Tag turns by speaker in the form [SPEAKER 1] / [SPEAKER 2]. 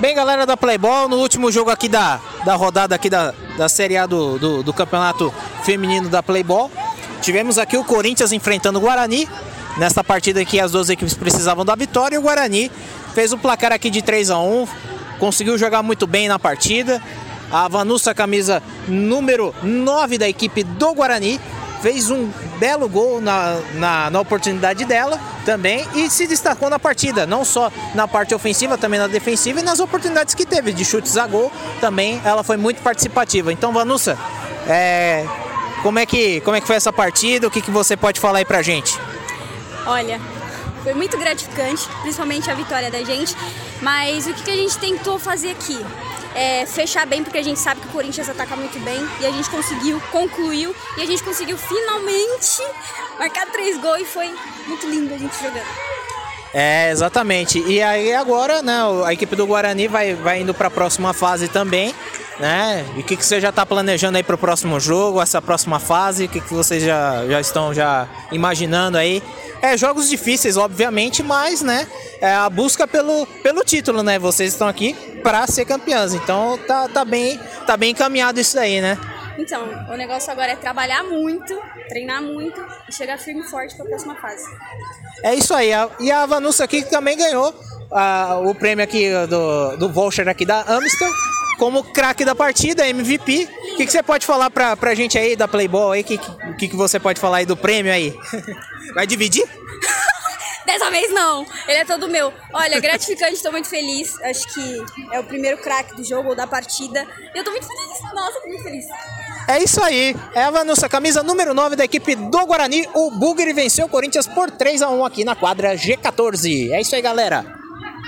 [SPEAKER 1] Bem, galera da Playball, no último jogo aqui da, da rodada aqui da, da Série A do, do, do Campeonato Feminino da Playball, tivemos aqui o Corinthians enfrentando o Guarani. Nesta partida aqui as duas equipes precisavam da vitória e o Guarani fez o placar aqui de 3 a 1 conseguiu jogar muito bem na partida. A Vanussa, camisa número 9 da equipe do Guarani, fez um belo gol na, na, na, oportunidade dela também e se destacou na partida, não só na parte ofensiva, também na defensiva e nas oportunidades que teve de chutes a gol também ela foi muito participativa. Então, Vanussa, é, como, é que, como é que foi essa partida? O que, que você pode falar aí pra gente?
[SPEAKER 2] Olha, foi muito gratificante, principalmente a vitória da gente, mas o que, que a gente tentou fazer aqui? é, fechar bem, porque a gente sabe que o Corinthians ataca muito bem. E a gente conseguiu, concluiu. E a gente conseguiu finalmente marcar três gols e foi muito lindo a gente jogando.
[SPEAKER 1] É, exatamente. E aí agora, né, a equipe do Guarani vai, vai indo para a próxima fase também, né? E o que, que você já está planejando aí para o próximo jogo, essa próxima fase? O que, que vocês já, já estão já imaginando aí? É, jogos difíceis, obviamente, mas, né, é a busca pelo, pelo título, né? Vocês estão aqui para ser campeãs, então tá, tá, bem, tá bem encaminhado isso aí, né?
[SPEAKER 2] Então, o negócio agora é trabalhar muito, treinar muito e chegar firme e forte para a próxima fase.
[SPEAKER 1] É isso aí. E a Vanussa aqui também ganhou o prêmio aqui do, do voucher aqui da Amstel como craque da partida, MVP. O que, que, você pode falar pra, pra gente aí da Playboy aí? O que, que, que você pode falar aí do prêmio aí? Vai dividir?
[SPEAKER 2] Dessa vez não, ele é todo meu. Olha, gratificante, estou muito feliz. Acho que é o primeiro craque do jogo ou da partida. E eu tô muito feliz. Nossa, tô muito feliz.
[SPEAKER 1] É isso aí. É a nossa camisa número 9 da equipe do Guarani. O Bugre venceu o Corinthians por 3 a 1 aqui na quadra G14. É isso aí, galera.